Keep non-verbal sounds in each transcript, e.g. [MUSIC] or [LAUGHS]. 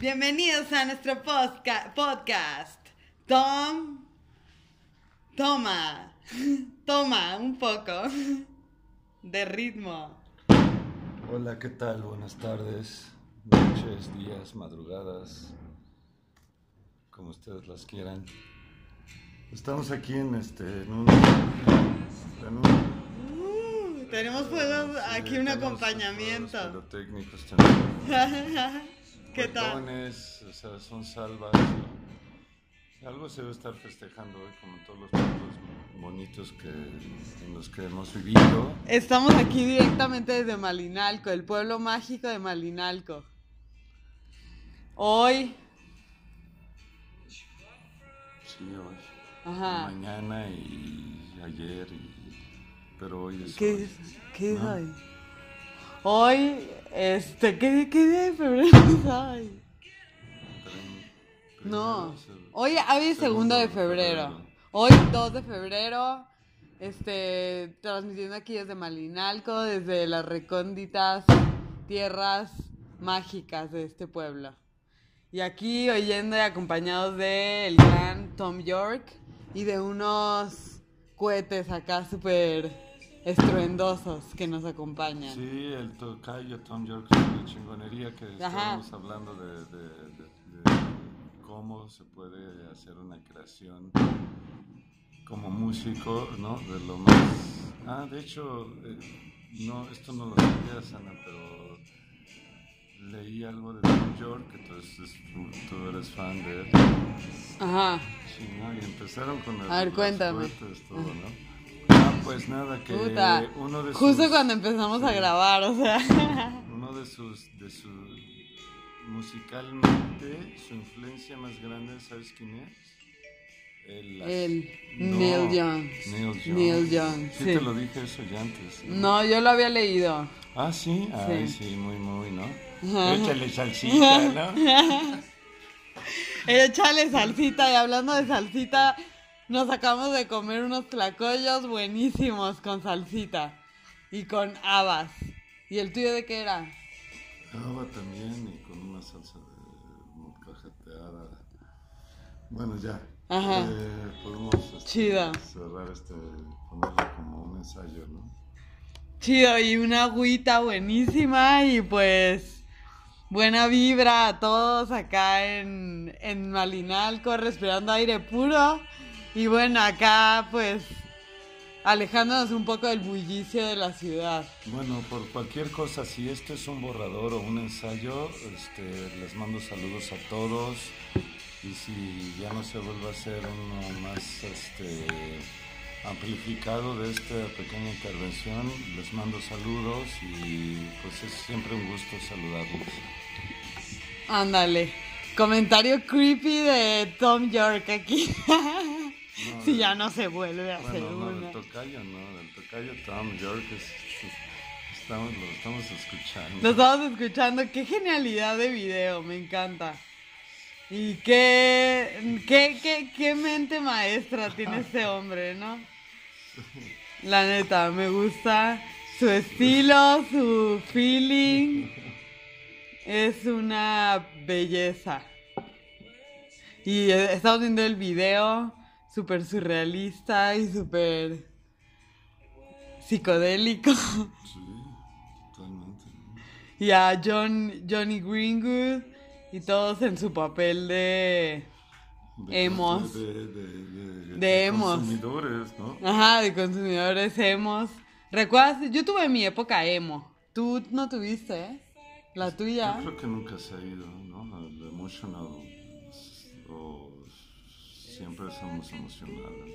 Bienvenidos a nuestro podcast. Tom, toma, toma un poco de ritmo. Hola, ¿qué tal? Buenas tardes, noches, días, madrugadas, como ustedes las quieran. Estamos aquí en este, en un, tenemos juegos, sí, aquí un acompañamiento. pirotécnicos también. [LAUGHS] ¿Qué tal? O sea, son salvas. Algo se debe estar festejando hoy, como todos los pueblos bonitos que, en los que hemos vivido. Estamos aquí directamente desde Malinalco, el pueblo mágico de Malinalco. Hoy, Sí, hoy. ajá. Mañana y ayer, y- pero hoy es ¿Qué hoy. qué hoy? Hoy, este, ¿qué, qué día de febrero [LAUGHS] es hoy? No, hoy, hoy es segundo de febrero. febrero. Hoy 2 de febrero, este, transmitiendo aquí desde Malinalco, desde las recónditas tierras mágicas de este pueblo. Y aquí oyendo y acompañados del gran Tom York y de unos cohetes acá súper estruendosos que nos acompañan. Sí, el tocayo Tom York de chingonería que estábamos hablando de, de- de- de cómo se puede hacer una creación como músico, ¿no? De lo más... Ah, de hecho, eh, no, esto no lo sabía, Sana, pero leí algo de Tom York, entonces tú, tú eres fan de él. Ajá. Sí, ¿no? Y empezaron con el, A ver, cuéntame. todo, ¿no? Pues nada, que Puta. uno de Justo sus- cuando empezamos a grabar, o sea. uno de sus, de su musicalmente, su influencia más grande, ¿sabes quién es? El, las- El No, Neil Young. Neil Young. Neil Young, Sí, sí. te lo dije eso ya antes. No, yo lo había leído. Ah, sí, ay, Sí. sí, muy, muy, ¿no? Ajá. Échale salsita, ¿no? [LAUGHS] Échale salsita y hablando de salsita, nos acabamos de comer unos tlacoyos buenísimos con salsita y con habas. ¿Y el tuyo de qué era? Agua también y con una salsa de molcajeteada. Bueno, ya. Ajá. Eh, podemos este, Chido. cerrar este, ponerlo como un ensayo, ¿no? Chido, y una agüita buenísima y pues buena vibra a todos acá en, en Malinalco, respirando aire puro. Y bueno, acá pues alejándonos un poco del bullicio de la ciudad. Bueno, por cualquier cosa, si este es un borrador o un ensayo, este, les mando saludos a todos. Y si ya no se vuelve a hacer uno más este, amplificado de esta pequeña intervención, les mando saludos y pues es siempre un gusto saludarlos. Ándale. Comentario creepy de Tom York aquí. [LAUGHS] No, [LAUGHS] si de- ya no se vuelve a hacer no, una. del tocayo, no, del tocayo Tom York, es- estamos, lo estamos escuchando. Lo estamos escuchando. Qué genialidad de video, me encanta. Y qué, qué, qué, qué mente maestra tiene este [LAUGHS] hombre, ¿no? La neta, me gusta su estilo, su feeling. Es una belleza. Y estamos viendo el video, súper surrealista y súper psicodélico. Sí, totalmente. y a John, Johnny Greenwood y todos en su papel de De- Emos. De, de, de, consumidores, ¿no? ajá, de consumidores emos. ¿Recuerdas? Yo tuve mi época emo. Tú no tuviste, ¿eh? La tuya. Yo creo que nunca se ha ido, ¿no? El emotional siempre somos emocionales,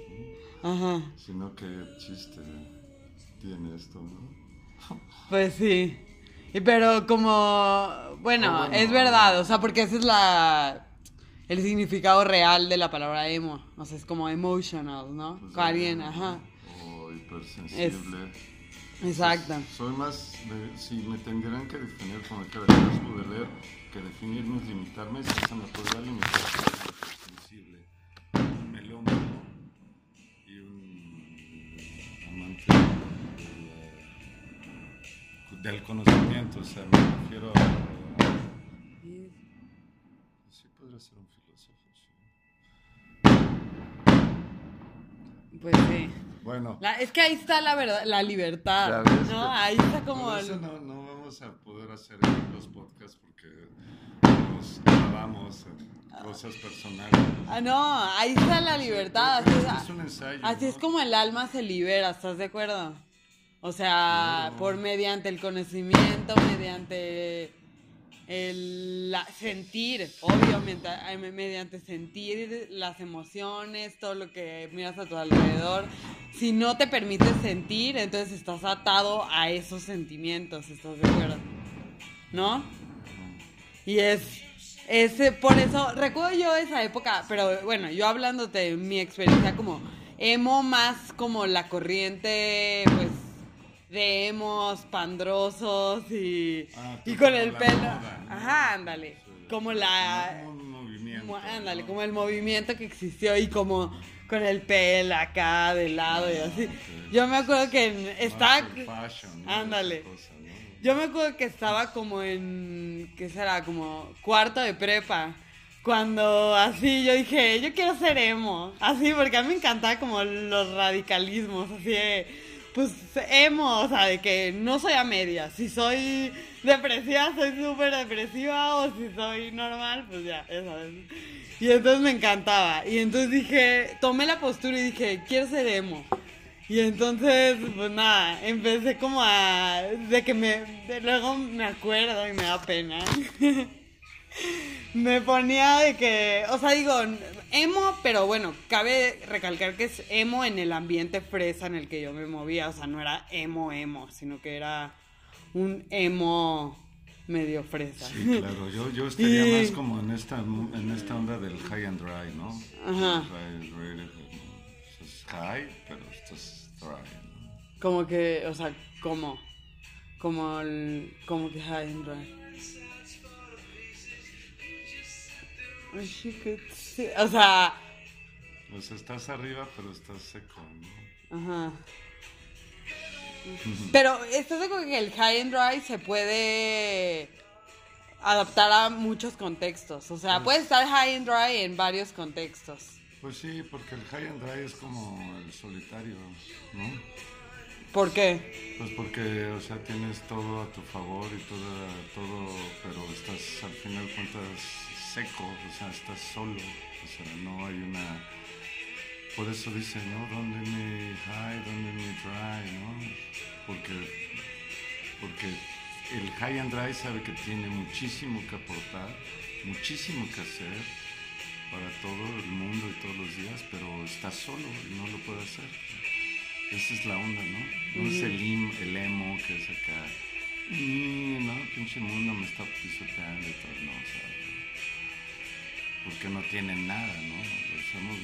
¿no? Ajá. Sino que chiste tiene esto, ¿no? [LAUGHS] Pues sí. Y pero como bueno, Ah, bueno. es verdad, o sea, porque ese es la el significado real de la palabra emo. O sea, es como emotional, ¿no? Pues, Alguien, ajá. O hipersensible. Exacto. Soy más, de- si me tendrían que definir como que quieras pude leer, que definirme es limitarme, si se me podría limitar del, conocimiento, o sea, me refiero a, podría ser un filósofo, sí. Pues sí. Bueno, La- es que ahí está la verdad, la libertad, ves, ¿no? Ahí está como... por eso el- no, no vamos a poder hacer los podcasts porque nos clavamos en cosas personales. Ah, no, ahí está la libertad. Así, es- es un ensayo. así ¿no? es como el alma se libera, ¿estás de acuerdo? O sea, No. por mediante el conocimiento, mediante el la- sentir, obviamente, mediante sentir las emociones, todo lo que miras a tu alrededor. Si no te permites sentir, entonces estás atado a esos sentimientos, ¿estás de acuerdo? ¿No? Y es, es por eso, recuerdo yo esa época, pero bueno, yo hablándote de mi experiencia como emo, más como la corriente, pues, de emos pandrosos y, Ah, y con el pelo. moda, ¿no? Ajá, ándale. Sí. Como la. Como un movimiento. Mo- Ándale, ¿no? como el movimiento que existió y como con el pelo acá de lado y así. ok. Yo me acuerdo que en- estaba. Ándale. Esa cosa, ¿no? Yo me acuerdo que estaba como en, ¿qué será? Como cuarto de prepa. Cuando así yo dije, yo quiero ser emo. Así, porque a mí me encantaba como los radicalismos, así de, pues emo, o sea, de que no soy a medias. Si soy depresiva, soy súper depresiva, o si soy normal, pues ya, ya sabes. Y entonces me encantaba. Y entonces dije, tomé la postura y dije, quiero ser emo. Y entonces, pues nada, empecé como a... De que me... luego me acuerdo y me da pena. [LAUGHS] me ponía de que... O sea, digo, emo, pero bueno, cabe recalcar que es emo en el ambiente fresa en el que yo me movía. O sea, no era emo, emo, sino que era un emo medio fresa. Sí, claro, yo, yo estaría [LAUGHS] Y- más como en esta, en esta onda del high and dry, ¿no? Ajá. Es high, pero esto es dry, ¿no? Como que, o sea, como... Como el... Como que high and dry. O sea, O sea, estás arriba, pero estás seco, ¿no? ajá. Pero estás acuerdo que el high and dry se puede adaptar a muchos contextos. O sea, puede estar high and dry en varios contextos. Pues sí, porque el high and dry es como el solitario, ¿no? ¿Por qué? Pues porque, o sea, tienes todo a tu favor y todo, todo, pero estás al final cuentas seco, o sea, estás solo, o sea, no hay una... Por eso dicen, ¿no? ¿Dónde mi high, dónde mi dry, ¿no? Porque, porque el high and dry sabe que tiene muchísimo que aportar, muchísimo que hacer para todo el mundo y todos los días, pero está solo y no lo puede hacer. Esa es la onda, ¿no? No es el, im- el emo que es acá. "Mm, no, pinche mundo me está pisoteando y todo, no, o sea. Porque no tienen nada, ¿no? Los emos,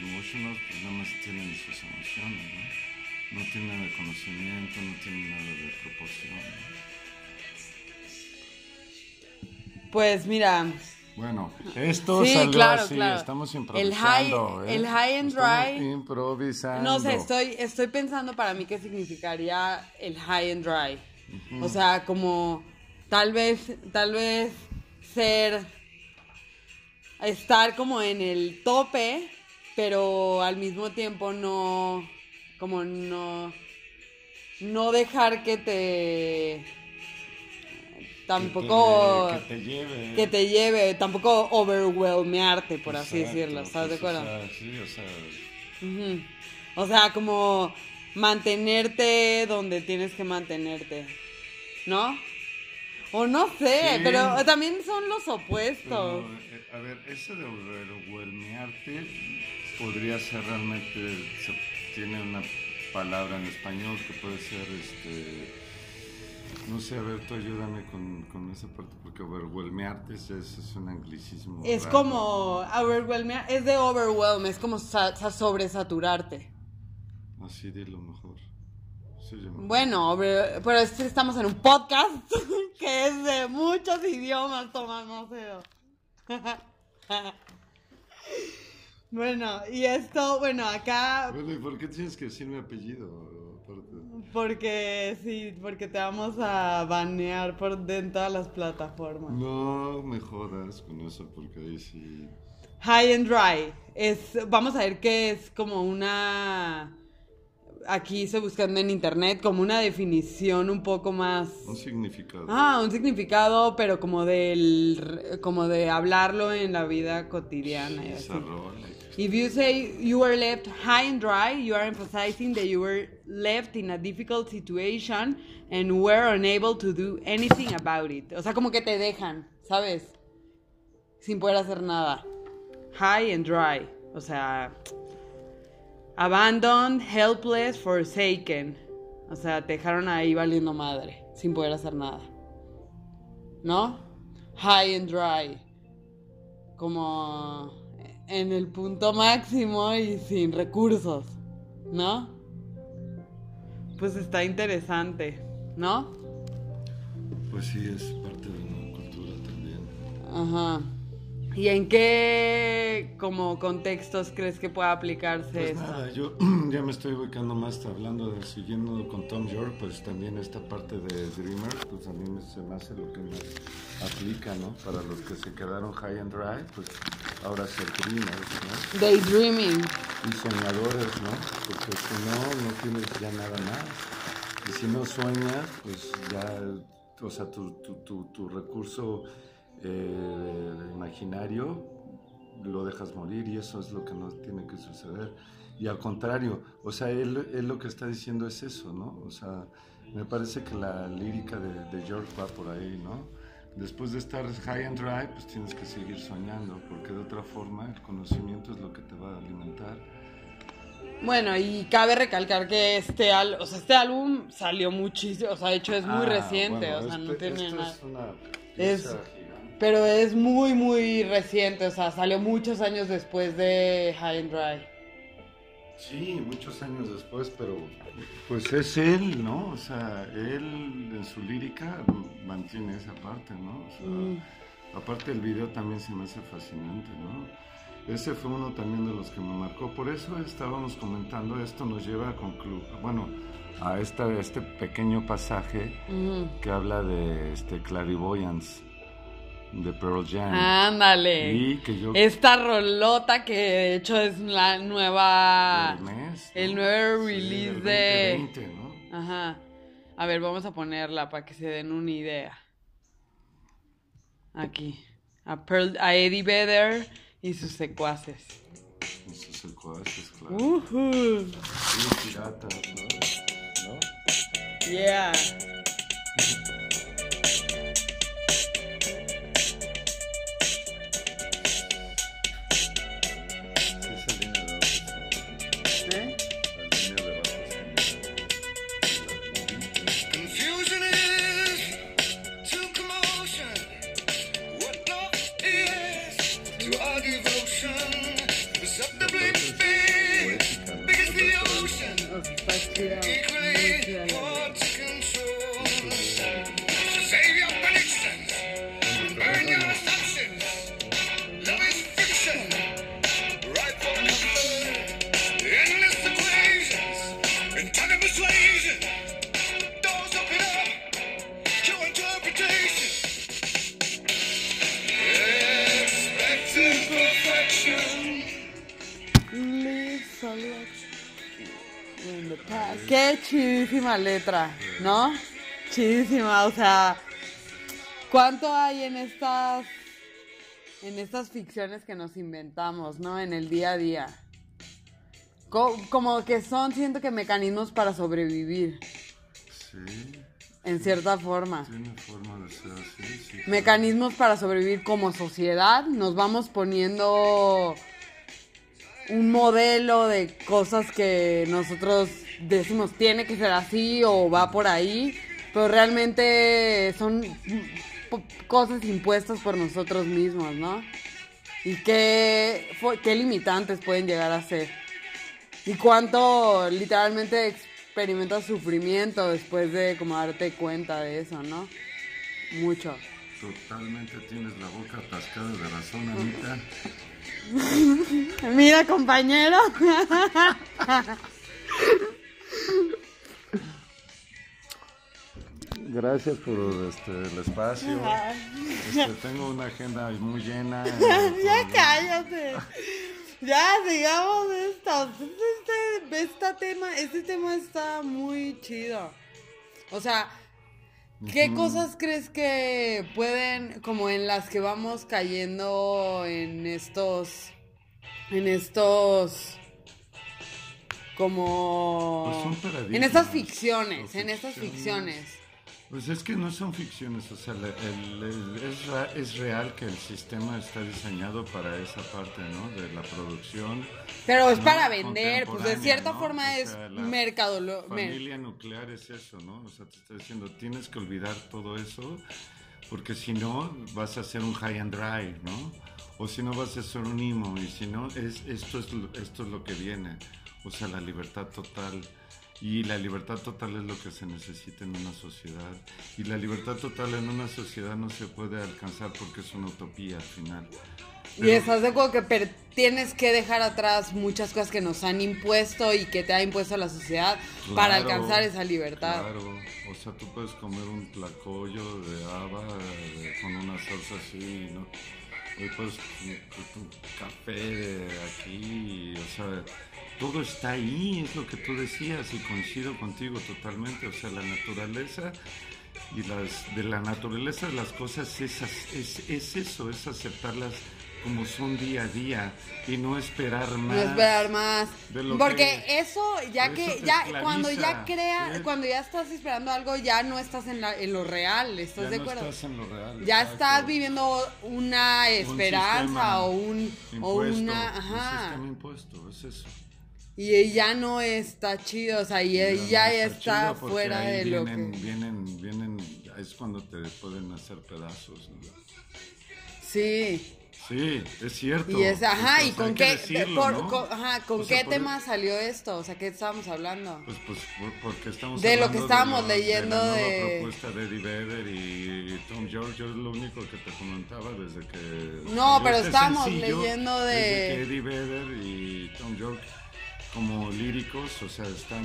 emotionals, pues nada más tienen sus emociones, ¿no? No tienen el conocimiento, no tienen nada de proporción. ¿no? Pues mira, Bueno, esto Sí, salió claro, así, claro. estamos El improvisando. high- ¿eh? el high and Estamos dry- improvisando. no sé, estoy, estoy pensando para mí qué significaría el high and dry. O sea, como tal vez, tal vez ser, estar como en el tope, pero al mismo tiempo no, como no, no dejar que te, tampoco, Que te, que te lleve. que te lleve, tampoco overwhelmearte, por así decirlo, ¿estás de pues, acuerdo? O sea, sí, o sea. O sea, como mantenerte donde tienes que mantenerte, ¿no? O no sé, Sí. pero también son los opuestos. pero, eh, a ver, eso de overwhelmearte podría ser realmente, se- tiene una palabra en español que puede ser, este, no sé, a ver, tú ayúdame con, con esa parte, porque overwhelmearte es, es, un anglicismo. Es raro. como overwhelmar, es de overwhelm, es como sa- sa- sobresaturarte. Así dilo mejor. Sí, Bueno, pero es que estamos en un podcast [LAUGHS] que es de muchos idiomas, Tomás Macedo. [LAUGHS] bueno, y esto, bueno, acá Bueno, ¿y por qué tienes que decir mi apellido? Porque sí, porque te vamos a banear por dentro de las plataformas. No me jodas con eso porque ahí sí. High and dry. Es, vamos a ver qué es como una. Aquí estoy buscando en internet como una definición un poco más. Un significado. Ah, un significado, pero como del, como de hablarlo en la vida cotidiana. y así. If you say you were left high and dry, you are emphasizing that you were left in a difficult situation and were unable to do anything about it. O sea, como que te dejan, ¿sabes? Sin poder hacer nada. High and dry. O sea, abandoned, helpless, forsaken. O sea, te dejaron ahí valiendo madre, sin poder hacer nada. ¿No? High and dry. Como en el punto máximo y sin recursos, ¿no? Pues está interesante, ¿no? Pues sí, es parte de una cultura también. Ajá. ¿Y en qué como contextos crees que pueda aplicarse Pues esto? nada, yo [CLEARS THROAT] ya me estoy ubicando más hablando de siguiendo con Tom York, pues también esta parte de Dreamer, pues a mí me- se me hace lo que más aplica, ¿no? Para los que se quedaron high and dry, pues ahora ser dreamers, ¿no? Daydreaming. Y soñadores, ¿no? Porque si no, no tienes ya nada más. Y si no sueñas, pues ya, o sea, tu, tu, tu, tu recurso eh, imaginario lo dejas morir y eso es lo que no tiene que suceder. Y al contrario, o sea, él, él lo que está diciendo es eso, ¿no? O sea, me parece que la lírica de, de George va por ahí, ¿no? Después de estar high and dry, pues tienes que seguir soñando, porque de otra forma el conocimiento es lo que te va a alimentar. Bueno, y cabe recalcar que este, al- o sea, este álbum salió muchísimo, o sea, de hecho es muy Ah, reciente, bueno, o sea, no este- tiene esto nada. Es una Es- pieza gigante. Pero es muy, muy reciente, o sea, salió muchos años después de High and Dry. Sí, muchos años después, pero pues es él, ¿no? O sea, él en su lírica mantiene esa parte, ¿no? O sea, Mm. Aparte el video también se me hace fascinante, ¿no? Ese fue uno también de los que me marcó. Por eso estábamos comentando, esto nos lleva a concluir, bueno, a esta, este pequeño pasaje que habla de este clarivoyance de Pearl Jam. Ándale. Y que yo Esta rolota que de hecho es la nueva... el mes, el nuevo Sí, release el de- 2020, ¿no? Ajá. A ver, vamos a ponerla para que se den una idea. Aquí. A, Pearl, a Eddie Vedder y sus secuaces. Esos secuaces, claro. Ujú. Sí, piratas, ¿no? ¿No? Yeah. Qué chidísima letra, ¿no? Chidísima, o sea, ¿cuánto hay en estas en estas ficciones que nos inventamos, ¿no? En el día a día. Co- como que son, siento que mecanismos para sobrevivir, Sí, en cierta forma. tiene forma de ser así, sí. mecanismos para sobrevivir como sociedad. Nos vamos poniendo un modelo de cosas que nosotros decimos tiene que ser así o va por ahí, pero realmente son cosas impuestas por nosotros mismos, ¿no? Y qué, qué limitantes pueden llegar a ser. Y cuánto literalmente experimentas sufrimiento después de como darte cuenta de eso, ¿no? Mucho. Totalmente tienes la boca atascada de razón, Anita. [LAUGHS] Mira, compañero. gracias por este, el espacio. Este, tengo una agenda muy llena. [LAUGHS] ya cállate. Ya, sigamos de esto. Este, este tema, este tema está muy chido. O sea, ¿qué cosas crees que pueden, como en las que vamos cayendo en estos, en estos, como, Pues en estas ficciones, en estas ficciones. Pues es que no son ficciones, o sea, el- el- es, real que el sistema está diseñado para esa parte, ¿no? De la producción. Pero es ¿no? para vender, pues de cierta ¿no? forma O es sea, la mercadolo... mer- Familia nuclear es eso, ¿no? O sea, te está diciendo, tienes que olvidar todo eso, porque si no, vas a ser un high and dry, ¿no? O si no, vas a ser un emo, y si no, es, esto, es, esto es lo que viene. O sea, la libertad total. Y la libertad total es lo que se necesita en una sociedad. Y la libertad total en una sociedad no se puede alcanzar porque es una utopía al final. Y Pero- estás de acuerdo que per- tienes que dejar atrás muchas cosas que nos han impuesto y que te ha impuesto la sociedad para Claro, alcanzar esa libertad. Claro, o sea, tú puedes comer un tlacoyo de haba con una salsa así, ¿no? Y puedes un, un café de aquí, o sea, todo está ahí, es lo que tú decías y coincido contigo totalmente, o sea, la naturaleza y las de la naturaleza de las cosas es, es, es eso, es aceptarlas como son día a día y no esperar No más. esperar más. Porque que- eso, ya que, ya, esclaviza, cuando ya crea, ¿sí? cuando ya estás esperando algo, ya no estás en, la, en lo real, ¿estás Ya de no acuerdo? estás en lo real. ya exacto. estás viviendo una esperanza o un, o impuesto, una, Un ajá. sistema impuesto, es eso. Y ya no está chido, o sea, y ya, no ya está está fuera de lo vienen, que... Vienen, vienen, es cuando te pueden hacer pedazos. ¿no? Sí. Sí, es cierto. Y es, ajá, Pues, y hay con qué, decirlo, por- ¿no? con, ajá, ¿con O sea, qué por- tema salió esto? O sea, ¿qué estábamos hablando? Pues, pues por- porque estamos De lo que hablando estábamos lo- leyendo de... La de- nueva propuesta de Eddie Vedder y Tom George, yo es lo único que te comentaba desde que... No, pero estábamos sencillo, leyendo de- Desde que Eddie Vedder y Tom George como líricos, o sea, están...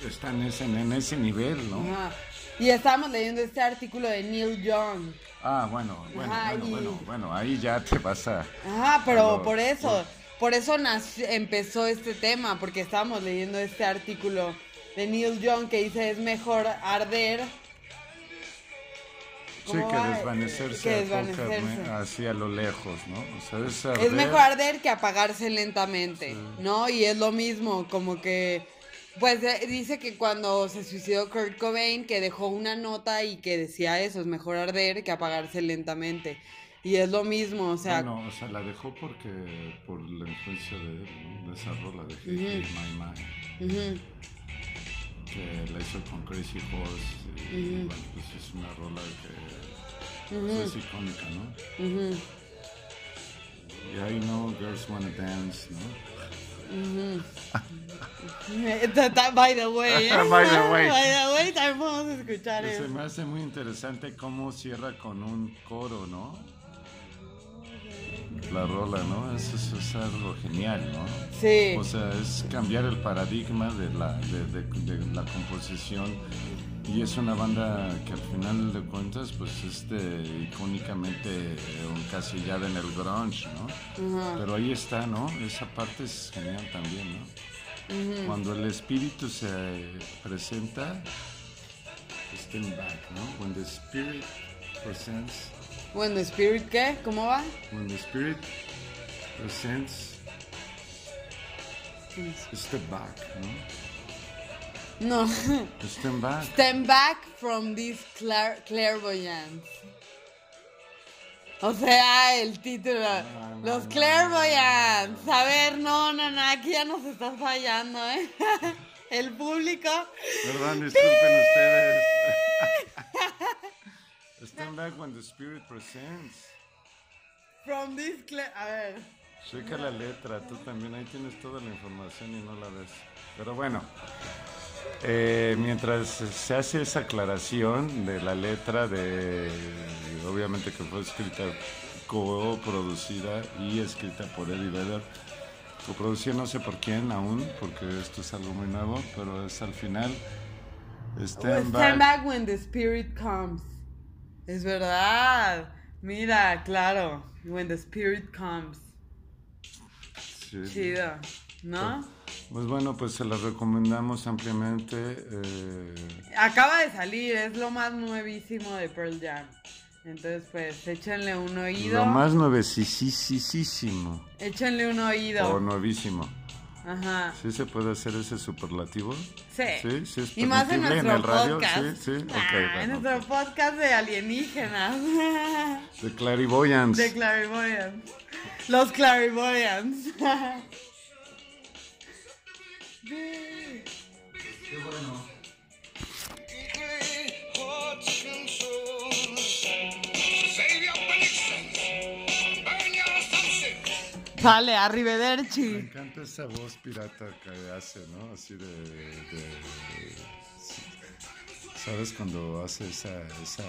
pues, están ese- en ese nivel, ¿no? Ajá. Y estábamos leyendo este artículo de Neil Young. Ah, bueno, bueno, Ajá, bueno, y- bueno, bueno, ahí ya te vas a... Ajá, pero por eso, por eso nac- empezó este tema, porque estábamos leyendo este artículo de Neil Young que dice es mejor arder. Sí, ¿Cómo que va? desvanecerse, Que desvanecerse. así a lo lejos, ¿no? O sea, es, mejor arder que apagarse lentamente, ¿no? Y es lo mismo, como que, pues eh, dice que cuando se suicidó Kurt Cobain, que dejó una nota y que decía eso, es mejor arder que apagarse lentamente. Y es lo mismo, o sea, Bueno, o sea, la dejó porque por la influencia de él, ¿no? de esa rola de Me, My Mind, que la hizo con Crazy Horse. Y bueno, pues es una rola que pues, es icónica, ¿no? ujú. Y ahí no, Girls Wanna Dance, ¿no? By the way, ¿eh? [LAUGHS] By the way. [LAUGHS] By the way, también podemos escuchar Que se eso. me hace muy interesante cómo cierra con un coro, ¿no? La rola, ¿no? Eso, eso es algo genial, ¿no? Sí. O sea, es cambiar el paradigma de la, de, de- de la composición. Y es una banda que al final de cuentas, pues, este, icónicamente encasillada en el grunge, ¿no? Pero ahí está, ¿no? Esa parte es genial también, ¿no? Cuando el espíritu se presenta, stand back, ¿no? When the spirit presents, Bueno, Spirit, ¿qué? ¿Cómo va? when the spirit presents, step back, ¿no? No. Stand back. Stand back from this clair clairvoyance. O sea, el título. no, Los no, clairvoyants. A ver, no, no, no, aquí ya nos estás fallando, ¿eh? El público. Perdón, disculpen ustedes. Stand back when the spirit presents. From this clair... A ver. Checa la letra, tú también ahí tienes toda la información y no la ves. Pero bueno, eh, mientras se hace esa aclaración de la letra, de obviamente que fue escrita, coproducida y escrita por Eddie Vedder, coproducida no sé por quién aún, porque esto es algo muy nuevo, pero es al final Stand Stand back. back when the spirit comes. Es verdad. Mira, claro. When the spirit comes. Sí. Chido. ¿No? Pues bueno, pues se las recomendamos ampliamente. eh, Acaba de salir, es lo más nuevísimo de Pearl Jam. Entonces, pues, échenle un oído. lo más nuevecísimo Échenle un o oído. nuevísimo. Ajá. ¿Sí se puede hacer ese superlativo? Sí. Sí, sí es y más en nuestro el radio. podcast. Sí, sí. Ah, en bueno, nuestro ok. podcast de alienígenas. De Clarivoyance. de Clarivoyance. Los Clarivoyance. [LAUGHS] Burn your assumptions. Sale, Me arrivederci. encanta esa voz pirata que hace, ¿no? Así de... de- ¿Sabes cuando hace esa, esa